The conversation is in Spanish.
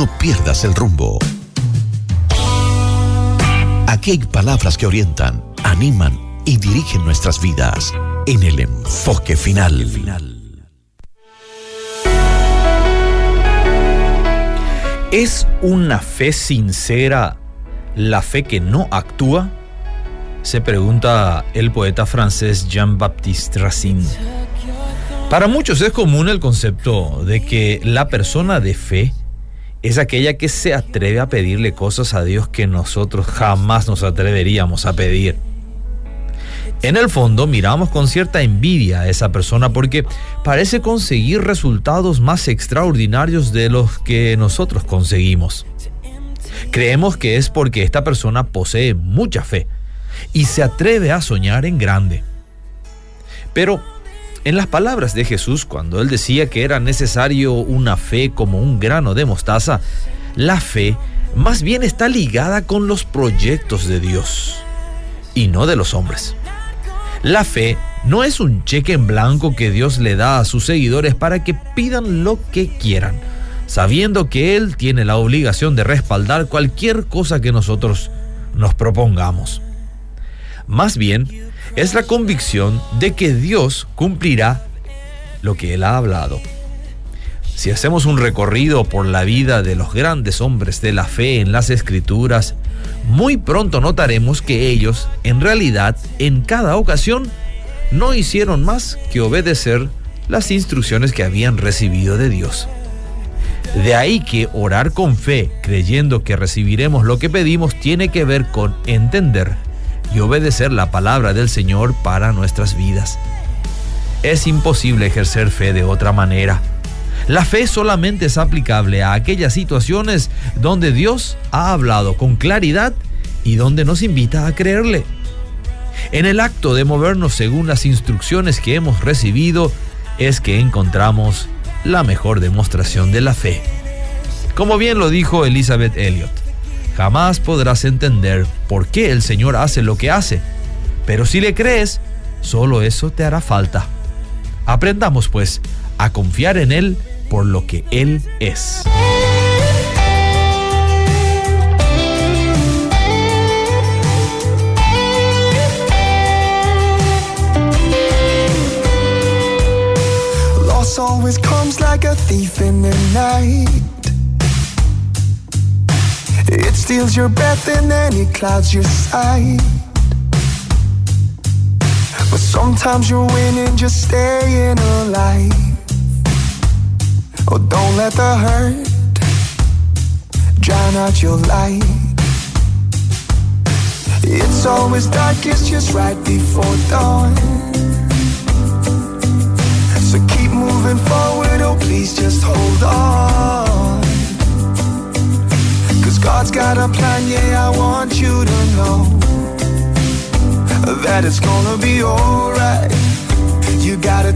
No pierdas el rumbo. Aquí hay palabras que orientan, animan y dirigen nuestras vidas en el enfoque final. ¿Es una fe sincera la fe que no actúa? Se pregunta el poeta francés Jean-Baptiste Racine. Para muchos es común el concepto de que la persona de fe es aquella que se atreve a pedirle cosas a Dios que nosotros jamás nos atreveríamos a pedir. En el fondo miramos con cierta envidia a esa persona porque parece conseguir resultados más extraordinarios de los que nosotros conseguimos. Creemos que es porque esta persona posee mucha fe y se atreve a soñar en grande. Pero en las palabras de Jesús, cuando él decía que era necesario una fe como un grano de mostaza, la fe más bien está ligada con los proyectos de Dios y no de los hombres. La fe no es un cheque en blanco que Dios le da a sus seguidores para que pidan lo que quieran, sabiendo que Él tiene la obligación de respaldar cualquier cosa que nosotros nos propongamos. Más bien, es la convicción de que Dios cumplirá lo que Él ha hablado. Si hacemos un recorrido por la vida de los grandes hombres de la fe en las escrituras, muy pronto notaremos que ellos, en realidad, en cada ocasión, no hicieron más que obedecer las instrucciones que habían recibido de Dios. De ahí que orar con fe, creyendo que recibiremos lo que pedimos, tiene que ver con entender y obedecer la palabra del Señor para nuestras vidas. Es imposible ejercer fe de otra manera. La fe solamente es aplicable a aquellas situaciones donde Dios ha hablado con claridad y donde nos invita a creerle. En el acto de movernos según las instrucciones que hemos recibido es que encontramos la mejor demostración de la fe. Como bien lo dijo Elizabeth Elliot, jamás podrás entender por qué el Señor hace lo que hace, pero si le crees, solo eso te hará falta. Aprendamos pues a confiar en Él por lo que Él es. Loss always comes like a thief in the night. It steals your breath and then it clouds your sight. But sometimes you're winning, just staying alive. Oh, don't let the hurt drown out your light. It's always darkest just right before dawn. So keep moving forward, oh please just hold on. God's got a plan, yeah, I want you to know that it's gonna be alright. You gotta